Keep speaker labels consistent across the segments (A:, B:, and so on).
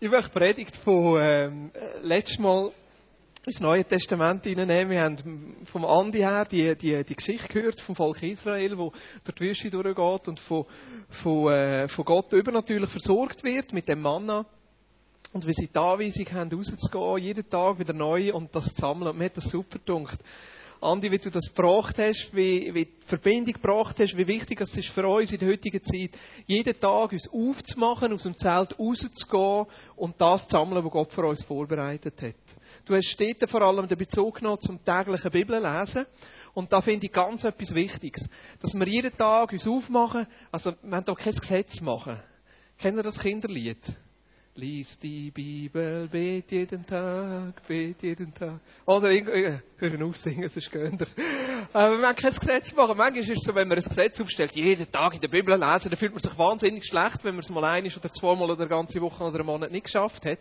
A: Ich möchte Predigt von ähm, letztes Mal ins Neue Testament hineinnehmen. Wir haben vom Andi her die, die, die Geschichte gehört vom Volk Israel, wo durch die Wüste durchgeht und von, von, äh, von Gott übernatürlich versorgt wird mit dem Manna. Und wie sie die Anweisung haben, rauszugehen, jeden Tag wieder neu und das zu sammeln. Und mir hat das super gedacht. Andi, wie du das gebracht hast, wie, wie die Verbindung gebracht hast, wie wichtig es ist für uns in der heutigen Zeit, jeden Tag uns aufzumachen, aus dem Zelt rauszugehen und das zu sammeln, was Gott für uns vorbereitet hat. Du hast dort vor allem den Bezug genommen zum täglichen Bibellesen. Und da finde ich ganz etwas Wichtiges. Dass wir jeden Tag uns aufmachen, also, wir haben hier kein Gesetz machen. Kennen das Kinderlied? Lies die Bibel, bet jeden Tag, bet jeden Tag. Oder irgendwie, hören auf singen, sonst gehen wir. Aber wir kein Gesetz machen. Manchmal ist es so, wenn man ein Gesetz aufstellt, jeden Tag in der Bibel lesen, dann fühlt man sich wahnsinnig schlecht, wenn man es mal ein oder zweimal oder eine ganze Woche oder einen Monat nicht geschafft hat.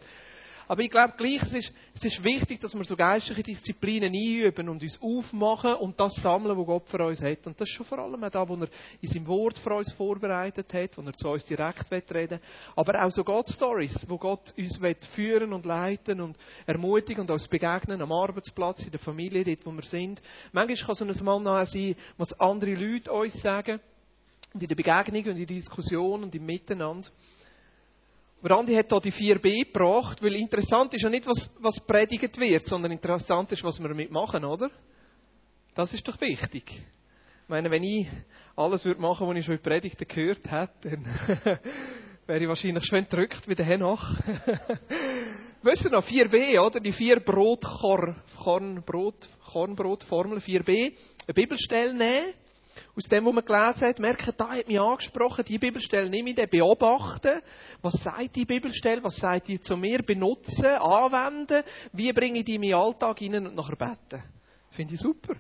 A: Aber ich glaube gleich, es ist, es ist wichtig, dass wir so geistliche Disziplinen einüben und uns aufmachen und das sammeln, was Gott für uns hat. Und das ist schon vor allem auch da, wo er in seinem Wort für uns vorbereitet hat, wo er zu uns direkt reden will. Aber auch so Gott-Stories, wo Gott uns führen und leiten und ermutigen und uns begegnen am Arbeitsplatz, in der Familie, dort, wo wir sind. Manchmal kann so ein Mann sein, was andere Leute uns sagen. Und in der Begegnung und in der Diskussion und im Miteinander. Randi hat hier die 4b gebracht, weil interessant ist ja nicht, was, was predigt wird, sondern interessant ist, was wir damit machen, oder? Das ist doch wichtig. Ich meine, wenn ich alles würde machen, was ich schon in Predigten gehört hätte, dann wäre ich wahrscheinlich schön entrückt wie der. Wisst ihr noch, 4b, oder? Die vier Brotkorn, Kornbrot, Kornbrotformel, 4b. Eine Bibelstelle nehmen aus dem, was man gelesen hat, merken, da hat mich angesprochen, die Bibelstelle nehme ich, beobachten. Was sagt die Bibelstelle? Was sagt die zu mir? Benutzen, anwenden. Wie bringe ich die in meinen Alltag hinein und nachher beten? Finde ich super.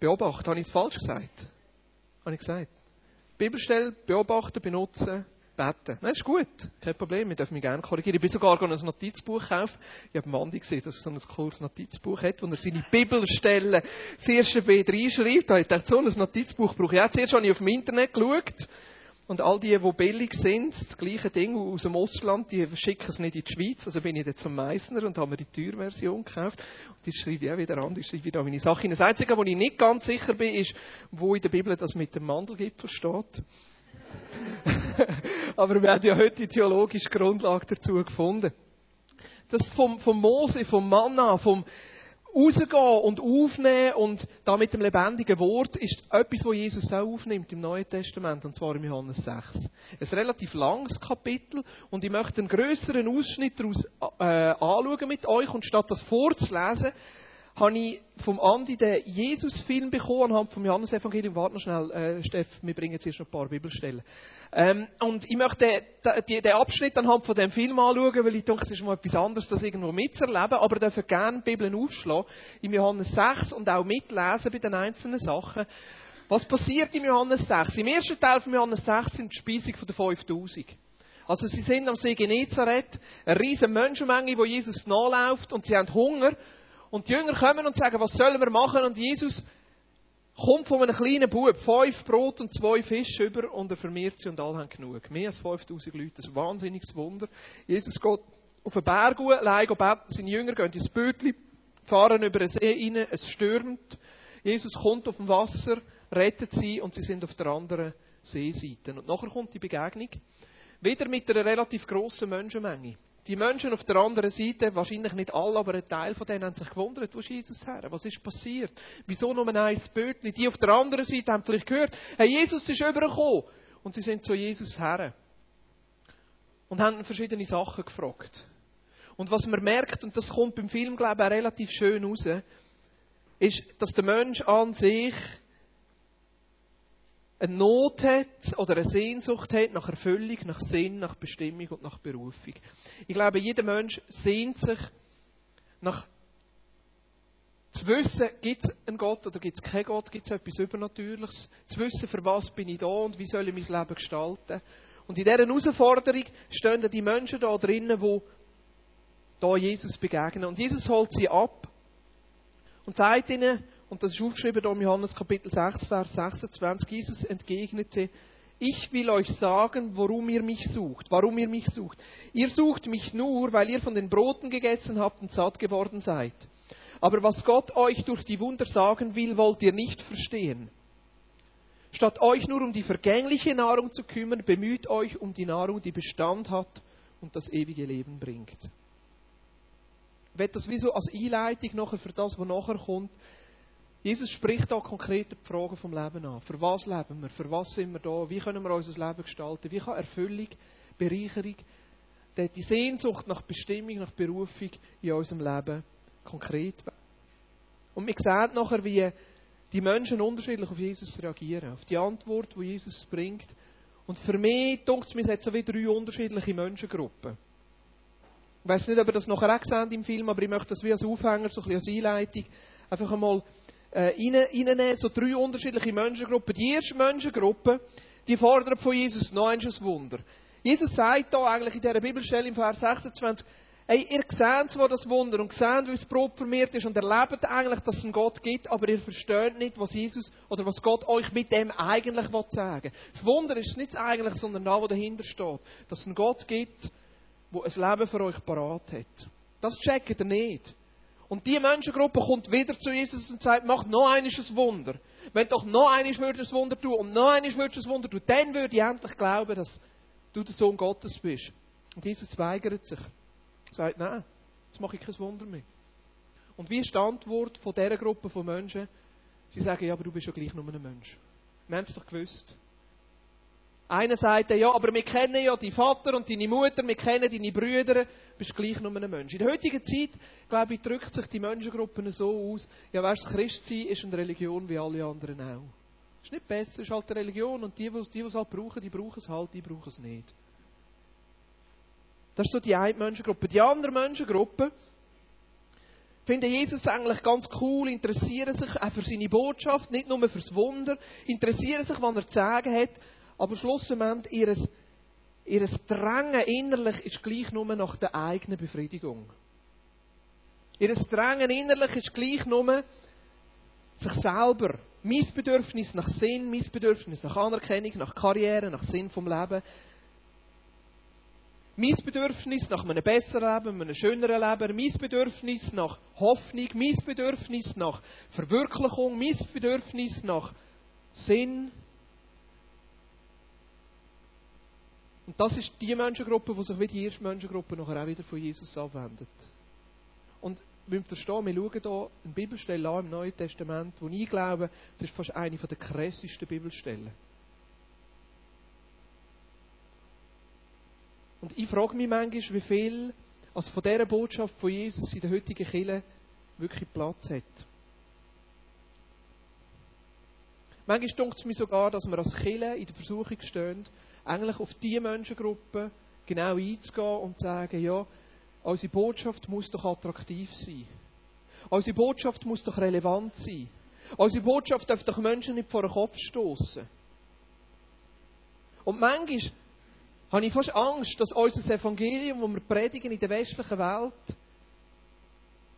A: Beobachten. Habe ich es falsch gesagt? Habe ich gesagt? Bibelstelle, beobachten, benutzen, beten. Nein, ist gut. Kein Problem. Wir dürfen mich gerne korrigieren. Ich bin sogar ein Notizbuch gekauft. Ich habe Mandy gesehen, dass er so ein cooles Notizbuch hat, wo er seine Bibelstellen das erste B reinschreibt. Da hat er so ein Notizbuch brauche ich. Zuerst habe ich auf dem Internet geschaut. Und all die, die billig sind, das gleiche Ding aus dem Ausland, die schicken es nicht in die Schweiz. Also bin ich dann zum Meißner und habe mir die Teuerversion gekauft. Und die schreibe ich auch wieder an, die schreibe ich da meine Sachen. Das Einzige, wo ich nicht ganz sicher bin, ist, wo in der Bibel das mit dem Mandelgipfel steht. Aber wir haben ja heute die theologische Grundlage dazu gefunden. Das vom, vom Mose, vom Manna, vom Rausgehen und Aufnehmen und da mit dem lebendigen Wort ist etwas, was Jesus auch aufnimmt im Neuen Testament, und zwar im Johannes 6. Ein relativ langes Kapitel und ich möchte einen größeren Ausschnitt daraus äh, anschauen mit euch und statt das vorzulesen, habe ich vom Andi den Jesus-Film bekommen anhand vom Johannes-Evangelium. Warte noch schnell, äh, Steff, wir bringen jetzt noch ein paar Bibelstellen. Ähm, und ich möchte den, den, Abschnitt anhand von dem Film anschauen, weil ich denke, es ist mal etwas anderes, das irgendwo mitzuerleben. Aber ihr dürft gerne die Bibel aufschlagen, im Johannes 6 und auch mitlesen bei den einzelnen Sachen. Was passiert im Johannes 6? Im ersten Teil von Johannes 6 sind die Speisung der 5000. Also sie sind am See Genezareth, eine riesige Menschenmenge, wo Jesus nachläuft und sie haben Hunger und die Jünger kommen und sagen, was sollen wir machen? Und Jesus kommt von einem kleinen Bub fünf Brot und zwei Fische über und er vermehrt sie und alle haben genug. Mehr als 5000 Leute, ein wahnsinniges Wunder. Jesus geht auf den Berg allein beten, seine Jünger gehen ins Bötli, fahren über den See rein, es stürmt. Jesus kommt auf dem Wasser, rettet sie und sie sind auf der anderen Seeseite. Und nachher kommt die Begegnung, wieder mit einer relativ grossen Menschenmenge. Die Menschen auf der anderen Seite, wahrscheinlich nicht alle, aber ein Teil von denen haben sich gewundert, wo ist Jesus her? Was ist passiert? Wieso nur ein Bötli? Die auf der anderen Seite haben vielleicht gehört, hey, Jesus ist übergekommen. Und sie sind zu Jesus her. Und haben verschiedene Sachen gefragt. Und was man merkt, und das kommt beim Film, glaube ich, relativ schön raus, ist, dass der Mensch an sich eine Not hat oder eine Sehnsucht hat nach Erfüllung, nach Sinn, nach Bestimmung und nach Berufung. Ich glaube, jeder Mensch sehnt sich nach zu wissen, gibt es einen Gott oder gibt es keinen Gott, gibt es etwas Übernatürliches, zu wissen, für was bin ich da und wie soll ich mein Leben gestalten. Und in dieser Herausforderung stehen die Menschen da drinnen, die da Jesus begegnen. Und Jesus holt sie ab und sagt ihnen, und das ist aufgeschrieben hier im Johannes Kapitel 6, Vers 26. Jesus entgegnete, Ich will euch sagen, warum ihr mich sucht, warum ihr mich sucht. Ihr sucht mich nur, weil ihr von den Broten gegessen habt und satt geworden seid. Aber was Gott euch durch die Wunder sagen will, wollt ihr nicht verstehen. Statt euch nur um die vergängliche Nahrung zu kümmern, bemüht euch um die Nahrung, die Bestand hat und das ewige Leben bringt. Ich das wie so als Einleitung nachher für das, was nachher kommt. Jesus spricht da konkret die Fragen vom Leben an. Für was leben wir? Für was sind wir da? Wie können wir unser Leben gestalten? Wie kann Erfüllung, Bereicherung, die Sehnsucht nach Bestimmung, nach Berufung in unserem Leben konkret werden? Und wir sehen nachher, wie die Menschen unterschiedlich auf Jesus reagieren, auf die Antwort, die Jesus bringt. Und für mich, denkt es mir, es so wie drei unterschiedliche Menschengruppen. Ich weiß nicht, ob ihr das nachher auch im Film, aber ich möchte das wie als Aufhänger, so ein bisschen als Einleitung, einfach einmal äh, so drei unterschiedliche Menschengruppen. Die erste Menschengruppe, die fordert von Jesus noch ein Wunder. Jesus sagt da eigentlich in dieser Bibelstelle im Vers 26, Hey, ihr seht zwar das Wunder und seht, wie das Brot vermehrt ist und erlebt eigentlich, dass es einen Gott gibt, aber ihr versteht nicht, was Jesus oder was Gott euch mit dem eigentlich sagen will. Das Wunder ist nicht eigentlich, sondern da, wo dahinter steht. Dass es einen Gott gibt, der ein Leben für euch parat hat. Das checkt ihr nicht. Und die Menschengruppe kommt wieder zu Jesus und sagt, mach noch eines ein Wunder. Wenn doch noch würdest ein Wunder tun und noch würdest ein Wunder tun, dann würde ich endlich glauben, dass du der Sohn Gottes bist. Und Jesus weigert sich. Sagt, nein, jetzt mache ich kein Wunder mehr. Und wie ist die Antwort von dieser Gruppe von Menschen? Sie sagen, ja, aber du bist ja gleich nur ein Mensch. Wir haben es doch gewusst. Einer sagt, ja, aber wir kennen ja deinen Vater und deine Mutter, wir kennen deine Brüder, bist gleich nur ein Mensch. In der heutigen Zeit, glaube ich, drückt sich die Menschengruppe so aus, ja, weißt du, Christsein ist eine Religion wie alle anderen auch. Ist nicht besser, ist halt eine Religion und die, die, die es halt brauchen, die brauchen es halt, die brauchen es nicht. Das ist so die eine Menschengruppe. Die andere Menschengruppe finden Jesus eigentlich ganz cool, interessieren sich auch für seine Botschaft, nicht nur fürs Wunder, interessieren sich, was er zu sagen hat, aber schlussendlich ihres, ihres Drängen innerlich ist gleich nur nach der eigenen Befriedigung. Ihres Drängen innerlich ist gleich nur sich selber, mein Bedürfnis nach Sinn, mein Bedürfnis nach Anerkennung, nach Karriere, nach Sinn vom Leben, mein Bedürfnis nach einem besseren Leben, einem schöneren Leben, mein Bedürfnis nach Hoffnung, mein Bedürfnis nach Verwirklichung, mein Bedürfnis nach Sinn. Und das ist die Menschengruppe, die sich wie die erste Menschengruppe nachher auch wieder von Jesus abwendet. Und wir verstehen, wir schauen hier eine Bibelstelle an im Neuen Testament, wo ich glaube, es ist fast eine der krassesten Bibelstellen. Und ich frage mich manchmal, wie viel also von dieser Botschaft von Jesus in der heutigen Kirche wirklich Platz hat. Manchmal denkt es mir sogar, dass wir als Kirche in der Versuchung stehen, eigentlich auf diese Menschengruppe genau einzugehen und zu sagen, ja, unsere Botschaft muss doch attraktiv sein. Unsere Botschaft muss doch relevant sein. Unsere Botschaft darf doch Menschen nicht vor den Kopf stoßen. Und manchmal habe ich fast Angst, dass unser Evangelium, das wir predigen in der westlichen Welt,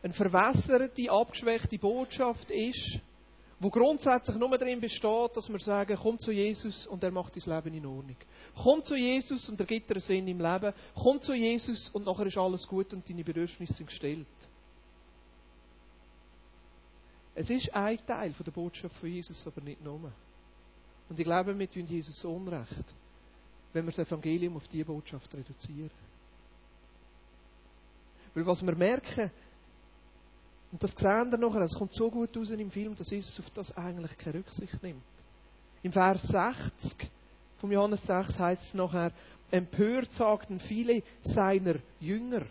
A: eine verwässerte, abgeschwächte Botschaft ist, wo grundsätzlich nur darin besteht, dass wir sagen, komm zu Jesus und er macht dein Leben in Ordnung. Komm zu Jesus und er gibt dir einen Sinn im Leben. Komm zu Jesus und nachher ist alles gut und deine Bedürfnisse sind gestellt. Es ist ein Teil der Botschaft von Jesus, aber nicht nur. Und ich glaube, wir tun Jesus Unrecht wenn wir das Evangelium auf diese Botschaft reduzieren. Weil was wir merken, und das sehen wir nachher, es kommt so gut raus im Film, dass Jesus auf das eigentlich keine Rücksicht nimmt. Im Vers 60 vom Johannes 6 heißt es nachher, empört sagten viele seiner Jünger,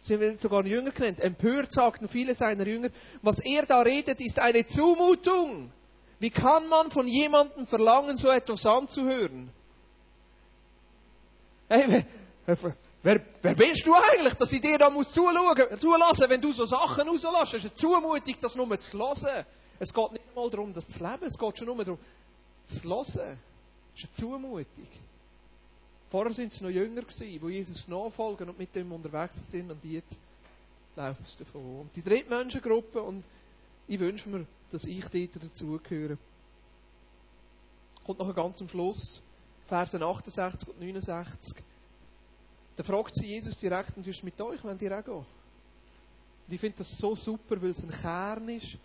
A: sie werden sogar Jünger genannt, empört sagten viele seiner Jünger, was er da redet, ist eine Zumutung. Wie kann man von jemandem verlangen, so etwas anzuhören? Hey, wer, wer, bist du eigentlich, dass ich dir da muss zuschauen, zulassen, wenn du so Sachen rauslässt? Es ist eine Zumutung, das nur zu hören. Es geht nicht mal darum, das zu leben, es geht schon nur darum, zu hören. Es ist eine Zumutung. Vorher sind es noch Jünger die Jesus nachfolgen und mit dem unterwegs sind und jetzt laufen sie davon. Und die dritte Menschengruppe, und ich wünsche mir, dass ich dort dazugehöre, kommt nachher ganz am Schluss Versen 68 und 69, da fragt sie Jesus direkt, und wirst mit euch, wenn ihr auch gehen? Und ich finde das so super, weil es ein Kern ist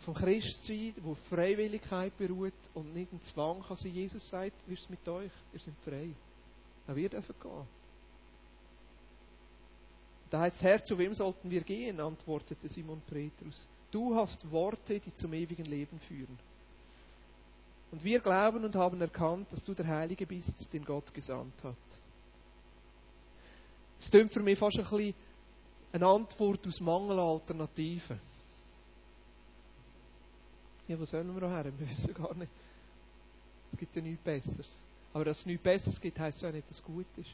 A: vom Christsein, wo Freiwilligkeit beruht und nicht ein Zwang kann sein. Jesus sagt, wirst mit euch, ihr seid frei. Auch wir dürfen gehen. Da heißt Herr, zu wem sollten wir gehen? antwortete Simon Petrus. Du hast Worte, die zum ewigen Leben führen. Und wir glauben und haben erkannt, dass du der Heilige bist, den Gott gesandt hat. Es klingt für mich fast ein bisschen eine Antwort aus Mangel an Alternativen. Ja, wo sollen wir her? Wir wissen gar nicht. Es gibt ja nichts Besseres. Aber dass es nichts Besseres gibt, heisst ja nicht, dass es gut ist.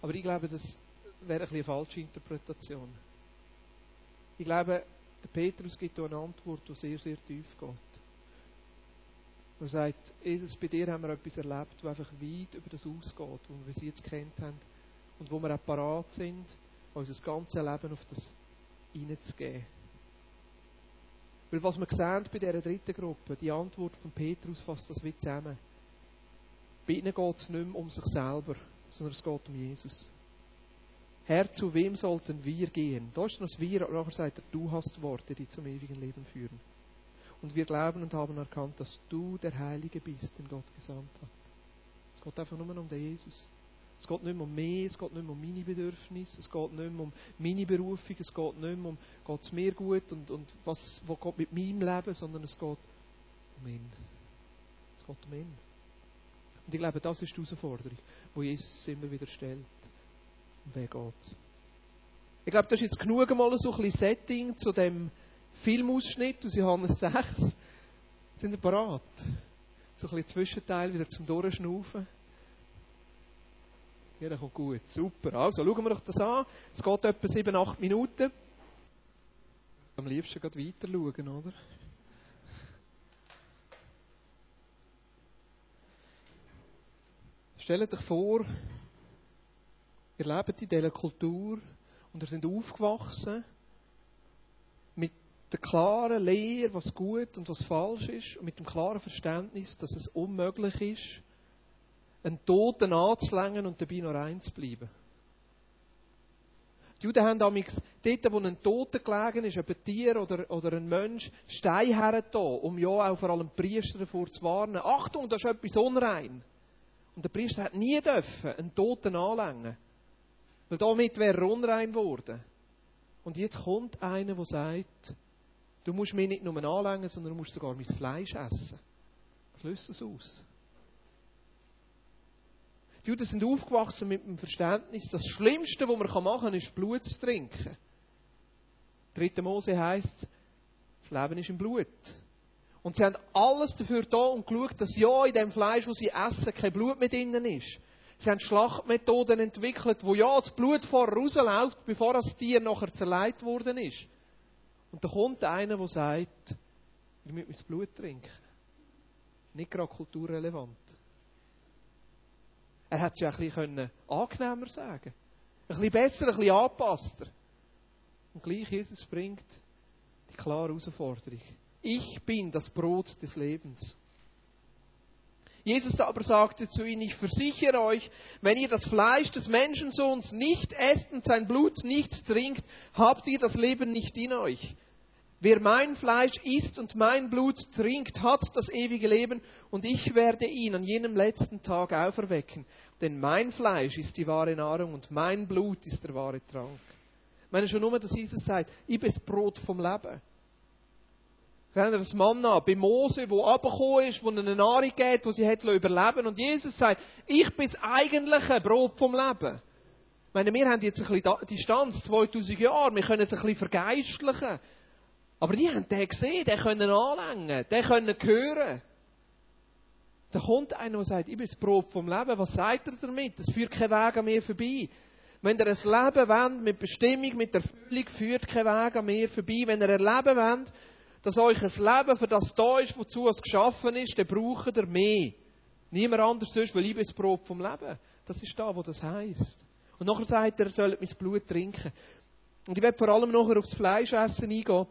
A: Aber ich glaube, das wäre ein eine falsche Interpretation. Ich glaube, der Petrus gibt hier eine Antwort, die sehr, sehr tief geht. Er sagt, Jesus, bei dir haben wir etwas erlebt, das einfach weit über das ausgeht, wo wir es jetzt kennt haben und wo wir auch parat sind, unser ganzes Leben auf das hineinzugeben. Weil was wir sehen bei dieser dritten Gruppe, die Antwort von Petrus fasst das wie zusammen. Bei ihnen geht es nicht mehr um sich selber, sondern es geht um Jesus. Herr, zu wem sollten wir gehen? Da ist noch das Wir, und nachher sagt er, du hast Worte, die zum ewigen Leben führen. Und wir glauben und haben erkannt, dass du der Heilige bist, den Gott gesandt hat. Es geht einfach nur um den Jesus. Es geht nicht mehr um mich, es geht nicht mehr um meine Bedürfnisse, es geht nicht mehr um meine Berufung, es geht nicht mehr um, geht es mir gut und, und was, was geht mit meinem Leben, sondern es geht um ihn. Es geht um ihn. Und ich glaube, das ist die Herausforderung, die Jesus immer wieder stellt. Um wen geht's? Ich glaube, das ist jetzt genug mal so ein bisschen Setting zu dem Filmausschnitt aus Johannes 6. Sind ihr parat? So ein bisschen Zwischenteil wieder zum Durchschnaufen. Ja, das kommt gut. Super. Also, schauen wir doch das an. Es geht etwa 7, 8 Minuten. Am liebsten gerade weiter schauen, oder? Stellt euch vor, ihr lebt in dieser Kultur und ihr seid aufgewachsen mit der klaren Lehre, was gut und was falsch ist, und mit dem klaren Verständnis, dass es unmöglich ist, einen Toten anzulängen und dabei noch rein zu bleiben. Die Juden haben damals dort, wo ein Toter gelegen ist, ein Tier oder, oder ein Mensch, Stein hergetan, um ja auch vor allem Priester davor zu warnen. Achtung, das ist etwas unrein. Und der Priester hat nie dürfen einen Toten anlängen. Weil damit wäre er unrein geworden. Und jetzt kommt einer, der sagt, du musst mich nicht nur anlängen, sondern du musst sogar mein Fleisch essen. Was löst das aus? Die Juden sind aufgewachsen mit dem Verständnis, das Schlimmste, was man machen kann, ist Blut zu trinken. 3. Mose heisst, das Leben ist im Blut. Und sie haben alles dafür da und geschaut, dass ja in dem Fleisch, das sie essen, kein Blut mit innen ist. Sie haben Schlachtmethoden entwickelt, wo ja das Blut vorher rausläuft, bevor das Tier nachher zerleiht worden ist. Und da kommt einer, der sagt, ich möchte mein Blut trinken. Nicht gerade kulturrelevant. Er hätte es ja ein bisschen angenehmer sagen Ein bisschen besser, ein bisschen angepasster. Und gleich Jesus bringt die klare Herausforderung. Ich bin das Brot des Lebens. Jesus aber sagte zu ihnen, ich versichere euch, wenn ihr das Fleisch des Menschensohns nicht esst und sein Blut nicht trinkt, habt ihr das Leben nicht in euch. Wer mein Fleisch isst und mein Blut trinkt, hat das ewige Leben und ich werde ihn an jenem letzten Tag auferwecken. Denn mein Fleisch ist die wahre Nahrung und mein Blut ist der wahre Trank. Ich meine schon nur, dass Jesus sagt, ich bin das Brot vom Leben. Kennt ihr das Manna bei Mose, wo abgekommen ist, wo eine Nahrung geht, wo sie hat überleben Und Jesus sagt, ich bin das eigentliche Brot vom Leben. Ich meine, wir haben jetzt ein bisschen Distanz, 2000 Jahre, wir können es ein bisschen vergeistlichen. Aber die haben den gesehen, den können anlängen, den können hören. Da kommt einer, der sagt, ich bin das Brot vom Leben. Was sagt er damit? Es führt kein Weg an mir vorbei. Wenn ihr ein Leben wollt, mit Bestimmung, mit Erfüllung, führt kein Weg an mir vorbei. Wenn ihr erleben wollt, dass euch ein Leben für das da ist, wozu es geschaffen ist, dann braucht ihr mehr. Niemand anders sonst, weil ich bin das Brot vom Leben. Das ist da, wo das heisst. Und nachher sagt er, ihr sollt mein Blut trinken. Und ich werde vor allem nachher aufs Fleischessen eingehen.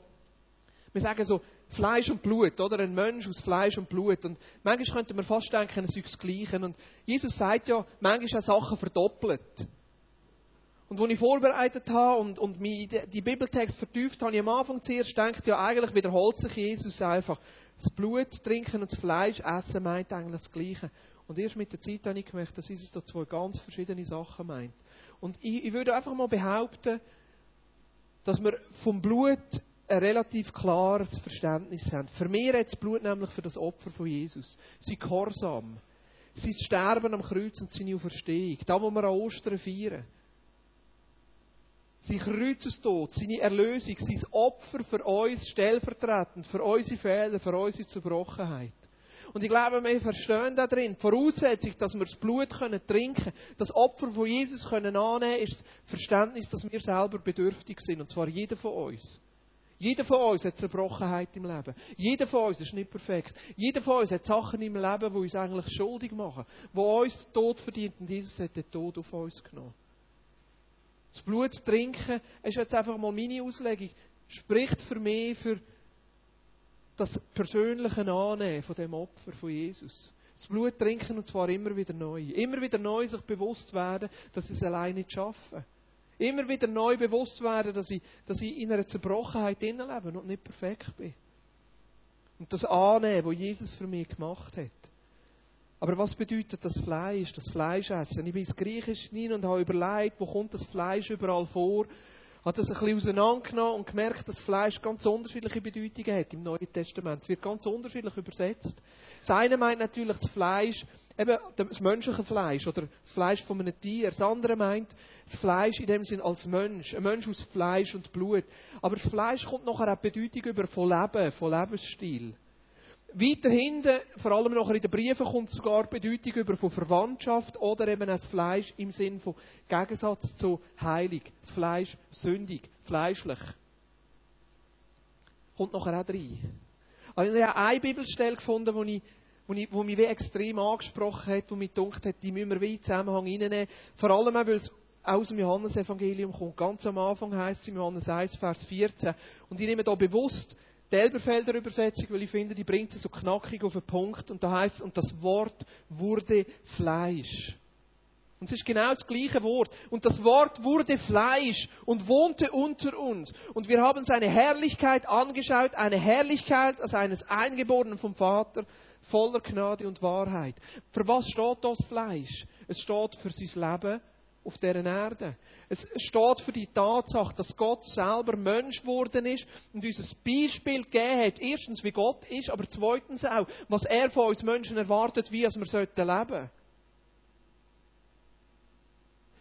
A: Wir sagen so, Fleisch und Blut, oder? Ein Mensch aus Fleisch und Blut. Und manchmal könnte man fast denken, es ist das Gleiche. Und Jesus sagt ja, manchmal auch Sachen verdoppelt. Und als ich vorbereitet habe und, und mich die Bibeltext vertieft habe, ich am Anfang zuerst gedacht, ja, eigentlich wiederholt sich Jesus einfach. Das Blut trinken und das Fleisch essen meint eigentlich das Gleiche. Und erst mit der Zeit habe ich gemerkt, dass Jesus da zwei ganz verschiedene Sachen meint. Und ich, ich würde einfach mal behaupten, dass wir vom Blut ein relativ klares Verständnis haben. Für mich hat das Blut nämlich für das Opfer von Jesus. Sein Gehorsam, sein Sterben am Kreuz und seine Auferstehung. Da, wo wir an Ostern feiern. Sein Kreuzestod, seine Erlösung, sein Opfer für uns stellvertretend, für unsere Fehler, für unsere Zerbrochenheit. Und ich glaube, wir verstehen da drin, die Voraussetzung, dass wir das Blut können trinken das Opfer von Jesus können annehmen ist das Verständnis, dass wir selber bedürftig sind. Und zwar jeder von uns. Jeder von uns hat Zerbrochenheit im Leben. Jeder von uns ist nicht perfekt. Jeder von uns hat Sachen im Leben, die uns eigentlich schuldig machen, die uns Tod verdient. Und Jesus hat den Tod auf uns genommen. Das Blut trinken, ist jetzt einfach mal meine Auslegung, spricht für mich für das persönliche Annehmen von dem Opfer von Jesus. Das Blut trinken und zwar immer wieder neu. Immer wieder neu sich bewusst werden, dass ich es alleine nicht schaffe. Immer wieder neu bewusst werden, dass ich, dass ich in einer Zerbrochenheit lebe und nicht perfekt bin. Und das Annehmen, was Jesus für mich gemacht hat. Aber was bedeutet das Fleisch, das Fleischessen? Ich bin ins Griechische hinein und habe überlegt, wo kommt das Fleisch überall vor? Hat das ein bisschen auseinandergenommen und gemerkt, dass Fleisch ganz unterschiedliche Bedeutungen hat im Neuen Testament. Es wird ganz unterschiedlich übersetzt. Das eine meint natürlich das Fleisch, eben das menschliche Fleisch oder das Fleisch von einem Tier. Das andere meint das Fleisch in dem Sinn als Mensch. Ein Mensch aus Fleisch und Blut. Aber das Fleisch kommt nachher auch Bedeutung über von Leben, von Lebensstil. Weiter hinten, vor allem nachher in den Briefen, kommt sogar Bedeutung über von Verwandtschaft oder eben das Fleisch im Sinn von Gegensatz zu heilig. Das Fleisch sündig, fleischlich. Kommt nachher auch rein. Also ich habe eine Bibelstelle gefunden, wo, ich, wo, ich, wo mich wie extrem angesprochen hat, wo mich gedacht hat, die müssen wir wie in Zusammenhang reinnehmen. Vor allem auch, weil es aus dem Johannesevangelium kommt. Ganz am Anfang heißt es im Johannes 1, Vers 14. Und ich nehme da bewusst die Elberfelder Übersetzung, weil ich finde, die bringt es so knackig auf den Punkt. Und da heißt und das Wort wurde Fleisch. Und es ist genau das gleiche Wort. Und das Wort wurde Fleisch und wohnte unter uns. Und wir haben seine Herrlichkeit angeschaut, eine Herrlichkeit als eines Eingeborenen vom Vater, voller Gnade und Wahrheit. Für was steht das Fleisch? Es steht für sein Leben auf dieser Erde. Es steht für die Tatsache, dass Gott selber Mensch geworden ist und uns ein Beispiel gegeben hat. Erstens, wie Gott ist, aber zweitens auch, was er von uns Menschen erwartet, wie wir leben sollten.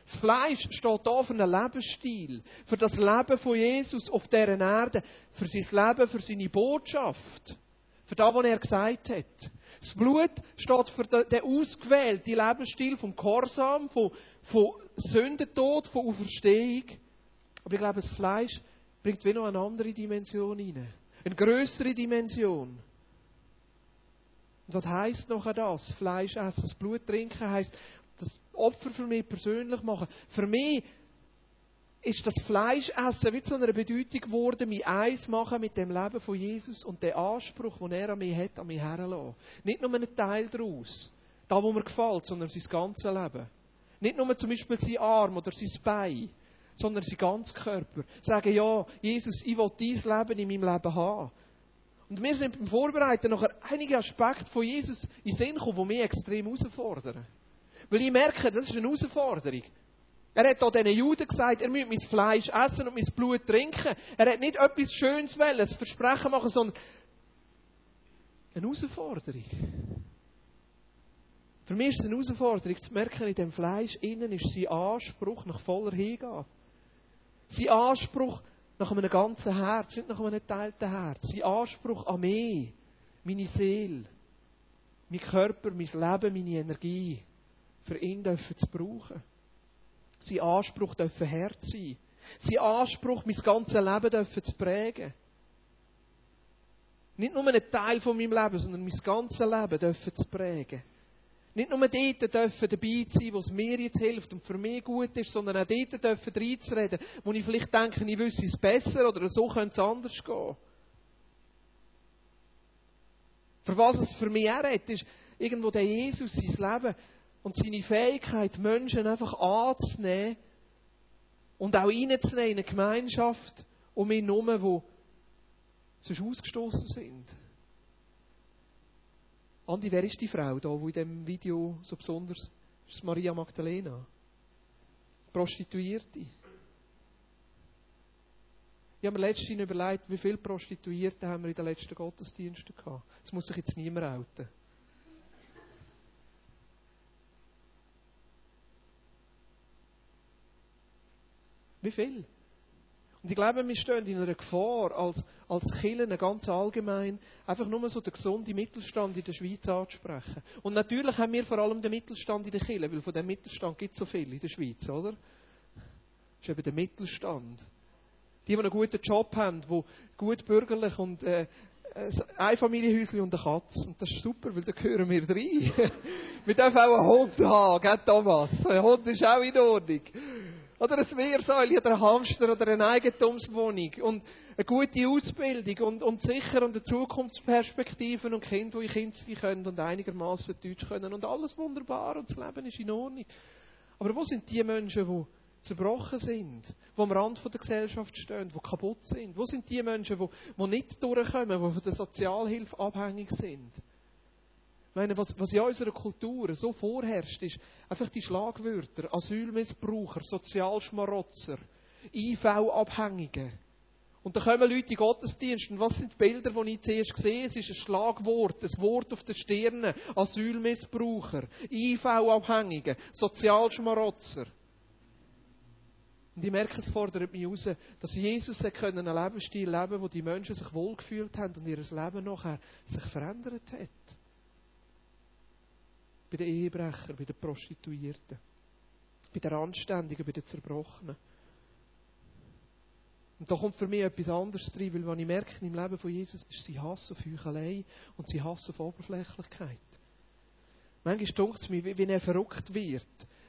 A: Das Fleisch steht da für einen Lebensstil, für das Leben von Jesus auf dieser Erde, für sein Leben, für seine Botschaft, für das, was er gesagt hat. Das Blut steht für den ausgewählten Lebensstil vom Korsam, von, von Sündentod, von Auferstehung. Aber ich glaube, das Fleisch bringt wie noch eine andere Dimension rein. Eine größere Dimension. Und was heisst nachher das? Fleisch essen, das Blut trinken heisst, das Opfer für mich persönlich machen. Für mich ist das Fleischessen wie zu einer Bedeutung geworden, mich eins machen mit dem Leben von Jesus und dem Anspruch, den er an mich hat, an mich heranlassen. Nicht nur einen Teil daraus, da wo mir gefällt, sondern sein ganzes Leben. Nicht nur zum Beispiel sein Arm oder sein Bein, sondern sein ganzer Körper. Sagen, ja, Jesus, ich will dein Leben in meinem Leben haben. Und wir sind beim Vorbereiten nachher einige Aspekte von Jesus in den Sinn gekommen, die mich extrem herausfordern. Weil ich merke, das ist eine Herausforderung. Er hat auch diesen Juden gesagt, er müsse mein Fleisch essen und mein Blut trinken. Er hat nicht etwas Schönes wollen, ein Versprechen machen, sondern eine Herausforderung. Für mich ist es eine Herausforderung zu merken, in dem Fleisch innen ist sein Anspruch nach voller Hingabe. Sein Anspruch nach einem ganzen Herz, nicht nach einem geteilten Herz. Sein Anspruch an mich, meine Seele, mein Körper, mein Leben, meine Energie, für ihn dürfen zu brauchen. Sein Anspruch dürfen Herz sein. Sein Anspruch, mein ganzes Leben dürfen zu prägen. Nicht nur einen Teil von meinem Leben, sondern mein ganzes Leben dürfen zu prägen. Nicht nur dort dürfen dabei sein, wo es mir jetzt hilft und für mich gut ist, sondern auch dort dürfen reinzureden, wo ich vielleicht denke, ich wüsste es besser oder so könnte es anders gehen. Für was es für mich auch redet, ist irgendwo der Jesus, sein Leben und seine Fähigkeit, Menschen einfach anzunehmen und auch reinzunehmen in eine Gemeinschaft um ihn herum, wo sonst ausgestoßen sind. Andi, wer ist die Frau da, die in diesem Video so besonders ist? Maria Magdalena. Prostituierte. Ich habe mir letztens überlegt, wie viele Prostituierte haben wir in den letzten Gottesdiensten gehabt. Das muss sich jetzt niemand outen. Wie viel? Und ich glaube, wir stehen in einer Gefahr, als, als Kirchen ganz allgemein, einfach nur so den gesunden Mittelstand in der Schweiz anzusprechen. Und natürlich haben wir vor allem den Mittelstand in der Kirche, weil von dem Mittelstand gibt es so viel in der Schweiz, oder? Das ist eben der Mittelstand. Die, die einen guten Job haben, die gut bürgerlich und äh, ein Familienhäuschen und eine Katze. Und das ist super, weil da gehören wir rein. wir dürfen auch einen Hund haben, gell, Thomas? Ein Hund ist auch in Ordnung. Oder ein Meersäule oder ein Hamster oder eine Eigentumswohnung und eine gute Ausbildung und, und sicher und eine Zukunftsperspektive und Kinder, die Kind sein können und einigermaßen Deutsch können und alles wunderbar und das Leben ist in Ordnung. Aber wo sind die Menschen, die zerbrochen sind, die am Rand der Gesellschaft stehen, die kaputt sind? Wo sind die Menschen, die, die nicht durchkommen, die von der Sozialhilfe abhängig sind? Meine, was, was in unserer Kultur so vorherrscht, ist einfach die Schlagwörter, Asylmissbraucher, Sozialschmarotzer, IV-Abhängige. Und da kommen Leute in Gottesdienst und was sind die Bilder, die ich zuerst sehe? Es ist ein Schlagwort, ein Wort auf den Stirnen. Asylmissbraucher, IV-Abhängige, Sozialschmarotzer. Und ich merke, es fordert mich heraus, dass Jesus einen Lebensstil leben konnte, wo die Menschen sich wohlgefühlt haben und ihr Leben nachher sich verändert hat bei den Ehebrechern, bei den Prostituierten, bei den Anständigen, bei den Zerbrochenen. Und da kommt für mich etwas anderes drin, weil was ich merke im Leben von Jesus, ist sein Hass auf Heuchelei und sein Hass auf Oberflächlichkeit. Manchmal dunkt es mir, wie er verrückt wird,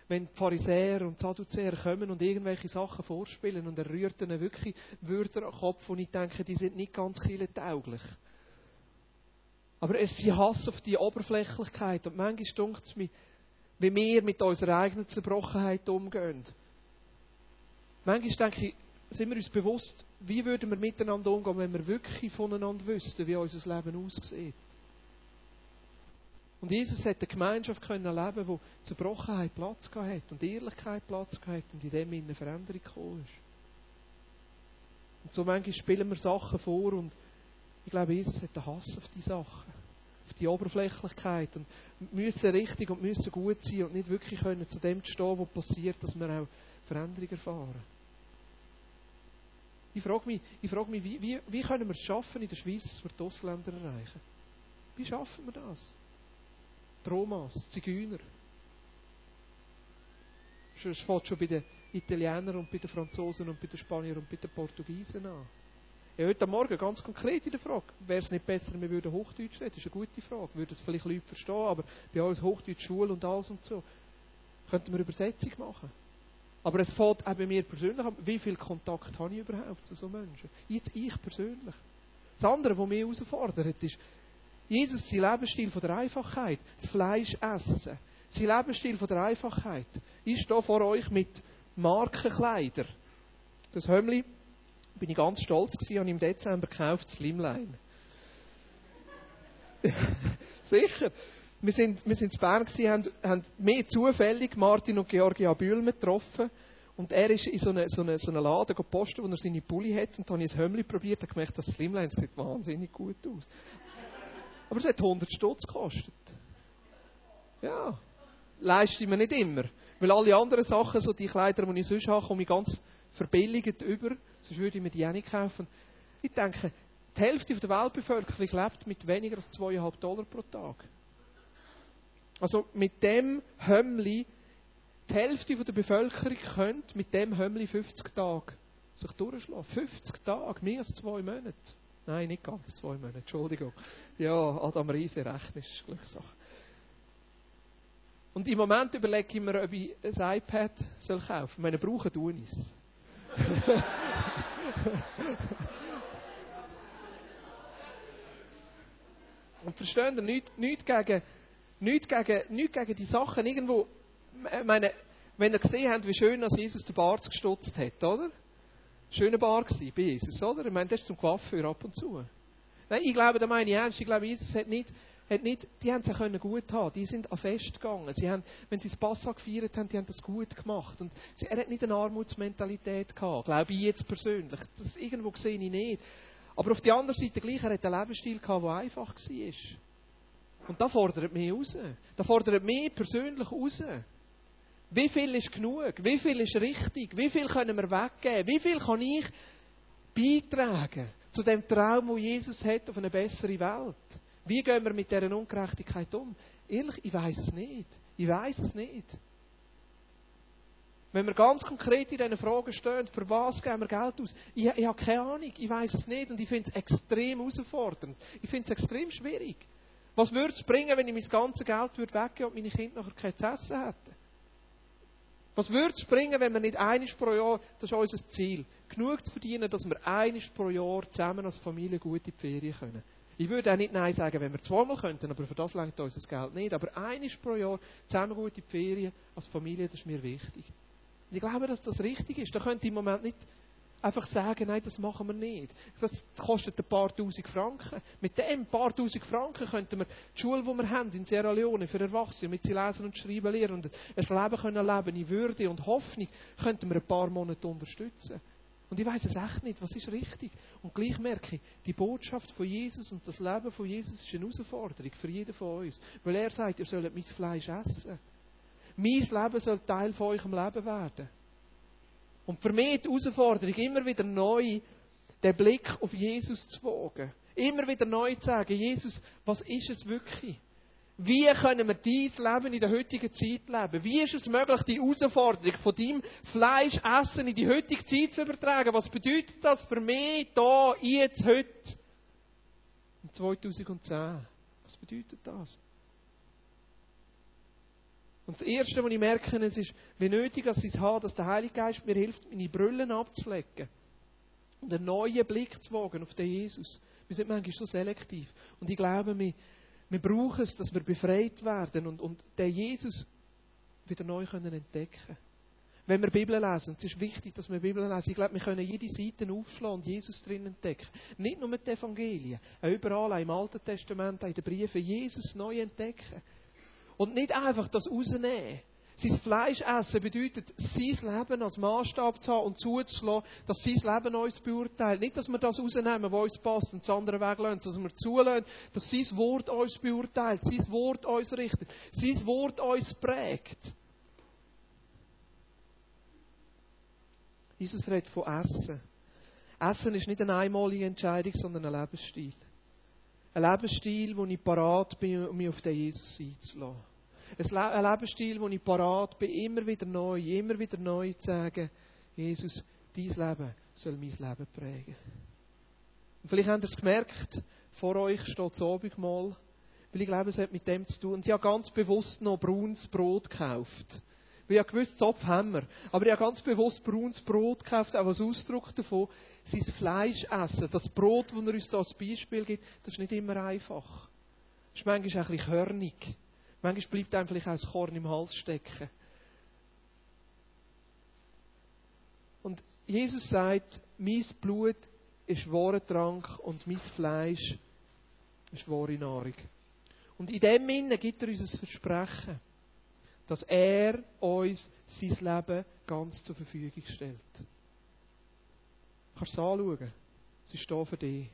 A: wenn die Pharisäer und Sadduzäer kommen und irgendwelche Sachen vorspielen und er rührt ihnen wirklich Wörter an den Kopf und ich denke, die sind nicht ganz tauglich. Aber es ist Hass auf die Oberflächlichkeit. Und manchmal dunkt es mir, wie wir mit unserer eigenen Zerbrochenheit umgehen. Manchmal denke ich, sind wir uns bewusst, wie würden wir miteinander umgehen, wenn wir wirklich voneinander wüssten, wie unser Leben aussieht. Und Jesus hat eine Gemeinschaft können leben, wo Zerbrochenheit Platz hat und Ehrlichkeit Platz hat und in dem eine Veränderung gekommen ist. Und so manchmal spielen wir Sachen vor und ich glaube, Jesus hat einen Hass auf die Sachen, auf die Oberflächlichkeit und müssen richtig und müssen gut sein und nicht wirklich können zu dem stehen, was passiert, dass wir auch Veränderungen erfahren. Ich frage mich, ich frage mich wie, wie, wie können wir es schaffen, in der Schweiz, dass wir die Ausländer erreichen? Wie schaffen wir das? Die Romas, Zigeuner. Es fängt schon bei den Italienern und bei den Franzosen und bei den Spaniern und bei den Portugiesen an. Ja, heute Morgen ganz konkret in der Frage, wäre es nicht besser, wir würden Hochdeutsch reden? Das ist eine gute Frage. Würden es vielleicht Leute verstehen, aber bei uns Hochdeutsch, Schule und alles und so. Könnten wir Übersetzung machen. Aber es fällt auch bei mir persönlich an, wie viel Kontakt habe ich überhaupt zu so Menschen? Jetzt ich persönlich. Das andere, was mich herausfordert, ist, Jesus, sein Lebensstil von der Einfachheit, das Fleisch essen, sein Lebensstil von der Einfachheit. Ich stehe vor euch mit Markenkleider. Das Hömmli bin ich ganz stolz gewesen und im Dezember gekauft Slimline. Sicher. Wir sind, wir sind in Bern gewesen, haben, haben mehr zufällig Martin und Georgia Bühlmann getroffen. Und er ist in so einen so eine, so eine Laden gepostet, wo er seine Pulli hat. Und dann habe ich ein Hömmli probiert und gemerkt, das Slimline sieht wahnsinnig gut aus. Aber es hat 100 Stutz gekostet. Ja. Leiste ich mir nicht immer. Weil alle anderen Sachen, so die Kleider, die ich sonst habe, komme ich ganz verbilligt über, sonst würde ich mir die auch nicht kaufen. Ich denke, die Hälfte der Weltbevölkerung lebt mit weniger als 2,5 Dollar pro Tag. Also mit dem Hömmli, die Hälfte der Bevölkerung könnte mit dem Hömmli 50 Tage sich durchschlagen. 50 Tage, mehr als zwei Monate. Nein, nicht ganz zwei Monate, Entschuldigung. Ja, Adam Riese rechnet, ist Glückssache. Und im Moment überlege ich mir, ob ich ein iPad soll kaufen soll. Meine brauchen tun es. Und verstehen ihr, nicht, nicht, gegen, nicht, gegen, nicht gegen die Sachen irgendwo, meine, wenn ihr gesehen habt, wie schön als Jesus den Bart gestutzt hat, oder? Schöner Bart war bei Jesus, oder? Ich meine, das ist zum Coiffeur ab und zu. Nein, ich glaube, da meine ich ernst, ich glaube, Jesus hat nicht, hat nicht, die haben es können gut haben. Die sind an Fest gegangen. Sie haben, wenn sie das Passa gefeiert haben, die haben das gut gemacht. Und sie, er hat nicht eine Armutsmentalität gehabt, glaube ich jetzt persönlich. Das irgendwo sehe ich nicht. Aber auf der anderen Seite gleich, er hat einen Lebensstil gehabt, der einfach war. Und da fordert mich raus. Da fordert mich persönlich raus. Wie viel ist genug? Wie viel ist richtig? Wie viel können wir weggeben? Wie viel kann ich beitragen zu dem Traum, wo Jesus hat auf eine bessere Welt? Wie gehen wir mit dieser Ungerechtigkeit um? Ehrlich, ich weiß es nicht. Ich weiß es nicht. Wenn wir ganz konkret in diesen Fragen stehen, für was geben wir Geld aus? Ich, ich habe keine Ahnung, ich weiß es nicht und ich finde es extrem herausfordernd. Ich finde es extrem schwierig. Was würde es bringen, wenn ich mein ganzes Geld würde weggeben und meine Kinder nachher kein zu essen hätten? Was würde es bringen, wenn wir nicht einiges pro Jahr, das ist unser Ziel, genug zu verdienen, dass wir einiges pro Jahr zusammen als Familie gut in die Ferien können? Ich würde auch nicht Nein sagen, wenn wir zweimal könnten, aber für das lenkt uns das Geld nicht. Aber einiges pro Jahr zusammen gut in die Ferien als Familie, das ist mir wichtig. Und ich glaube, dass das richtig ist. Da könnt ihr im Moment nicht einfach sagen, nein, das machen wir nicht. Das kostet ein paar tausend Franken. Mit dem paar tausend Franken könnten wir die Schule, die wir haben in Sierra Leone für Erwachsene, mit sie lesen und schreiben lernen und ein Leben können leben in Würde und Hoffnung, könnten wir ein paar Monate unterstützen. Und ich weiß es echt nicht, was ist richtig. Und gleich merke ich, die Botschaft von Jesus und das Leben von Jesus ist eine Herausforderung für jeden von uns. Weil er sagt, ihr sollt mein Fleisch essen. Mein Leben soll Teil von eurem Leben werden. Und für mich die Herausforderung, immer wieder neu den Blick auf Jesus zu wagen. Immer wieder neu zu sagen, Jesus, was ist es wirklich? Wie können wir dein Leben in der heutigen Zeit leben? Wie ist es möglich, die Herausforderung von deinem Fleischessen in die heutige Zeit zu übertragen? Was bedeutet das für mich da, jetzt, heute? In 2010. Was bedeutet das? Und das Erste, was ich merke, es ist, wie nötig es ist, dass der Heilige Geist mir hilft, meine Brüllen abzuflecken. Und einen neuen Blick zu wagen auf den Jesus. Wir sind manchmal so selektiv. Und ich glaube, wir, wir brauchen es, dass wir befreit werden und, und den Jesus wieder neu können entdecken Wenn wir Bibel lesen, es ist wichtig, dass wir Bibel lesen. Ich glaube, wir können jede Seite aufschlagen und Jesus drin entdecken. Nicht nur mit den Evangelien, auch überall, auch im Alten Testament, auch in den Briefen, Jesus neu entdecken. Und nicht einfach das rausnehmen. Sein Fleisch essen bedeutet, sein Leben als Maßstab zu haben und zuzulassen, dass sein Leben uns beurteilt. Nicht, dass wir das rausnehmen, was uns passt und das andere weglassen, sondern dass wir zulassen, dass sein Wort uns beurteilt, sein Wort uns richtet, sein Wort uns prägt. Jesus redet von Essen. Essen ist nicht eine einmalige Entscheidung, sondern ein Lebensstil. Ein Lebensstil, wo ich parat bin, um mich auf den Jesus einzulassen. Ein Lebensstil, wo ich parat bin, immer wieder neu, immer wieder neu zu sagen, Jesus, dein Leben soll mein Leben prägen. Und vielleicht habt ihr es gemerkt, vor euch steht das Abendmahl, weil ich glaube, es hat mit dem zu tun. Und ich habe ganz bewusst noch braunes Brot gekauft. Weil ich gewusst, Zopf haben wir. Aber ich habe ganz bewusst braunes Brot gekauft, auch als Ausdruck davon, sein Fleisch essen. Das Brot, das er uns da als Beispiel gibt, das ist nicht immer einfach. Das ist manchmal ein bisschen körnig. Manchmal bleibt einem vielleicht auch ein Korn im Hals stecken. Und Jesus sagt, mein Blut ist wahre Trank und mein Fleisch ist wahre Nahrung. Und in dem Sinne gibt er uns ein Versprechen dass er uns sein Leben ganz zur Verfügung stellt. Du kannst es anschauen. Es ist hier für dich.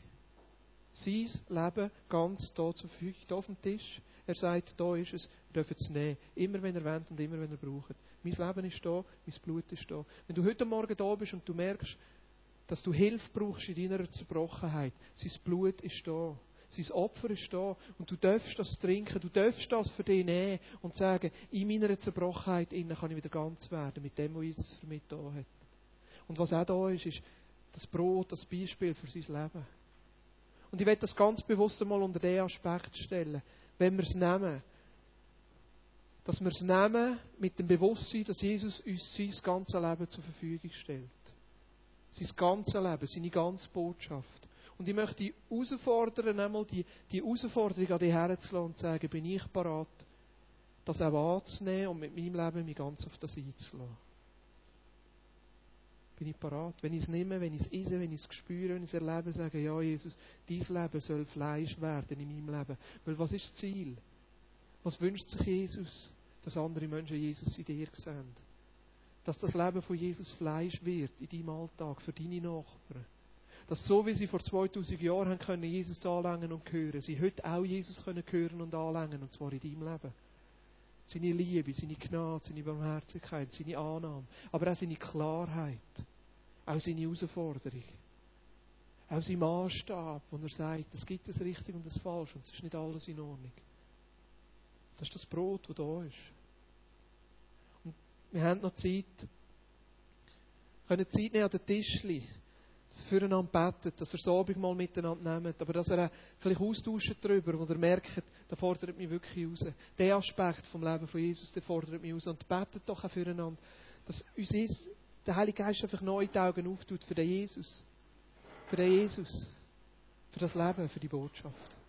A: Sein Leben ganz hier zur Verfügung, hier auf dem Tisch. Er sagt, da ist es, ihr dürft es nehmen. Immer wenn ihr wollt und immer wenn ihr braucht. Mein Leben ist da, mein Blut ist da. Wenn du heute Morgen da bist und du merkst, dass du Hilfe brauchst in deiner Zerbrochenheit, sein Blut ist da. Sein Opfer ist da und du darfst das trinken, du darfst das für dich nehmen und sagen, in meiner Zerbrochenheit innen kann ich wieder ganz werden mit dem, was Jesus für mich da hat. Und was auch da ist, ist das Brot, das Beispiel für sein Leben. Und ich werde das ganz bewusst einmal unter den Aspekt stellen. Wenn wir es nehmen, dass wir es nehmen mit dem Bewusstsein, dass Jesus uns sein ganzes Leben zur Verfügung stellt. Sein ganzes Leben, seine ganze Botschaft. Und ich möchte dich herausfordern, einmal die, die Herausforderung an dich herzulassen und sagen, bin ich parat, das auch anzunehmen und mit meinem Leben mich ganz auf das einzulassen. Bin ich parat? Wenn ich es nehme, wenn ich es esse, wenn ich es spüre, wenn ich es erlebe, sage ja, Jesus, dein Leben soll Fleisch werden in meinem Leben. Weil was ist das Ziel? Was wünscht sich Jesus? Dass andere Menschen Jesus in dir sehen. Dass das Leben von Jesus Fleisch wird in deinem Alltag, für deine Nachbarn. Dass so wie sie vor 2000 Jahren haben können Jesus anlangen und hören, sie heute auch Jesus können hören und anlangen, und zwar in deinem Leben. Seine Liebe, seine Gnade, seine Barmherzigkeit, seine Annahme, aber auch seine Klarheit, auch seine Herausforderung, auch sein Maßstab, wo er sagt, es gibt das Richtig und das Falsch und es ist nicht alles in Ordnung. Das ist das Brot, das da ist. Und wir haben noch Zeit, wir können Zeit nehmen an den wir füreinander beten, dass er das Abend mal miteinander nehmt, aber dass er auch vielleicht austauschen darüber, wo er merkt, der fordert mich wirklich raus. Der Aspekt vom Leben von Jesus, der fordert mich raus. Und betet doch auch füreinander, dass uns ist, der Heilige Geist einfach neu die Augen auftut für den Jesus. Für den Jesus. Für das Leben, für die Botschaft.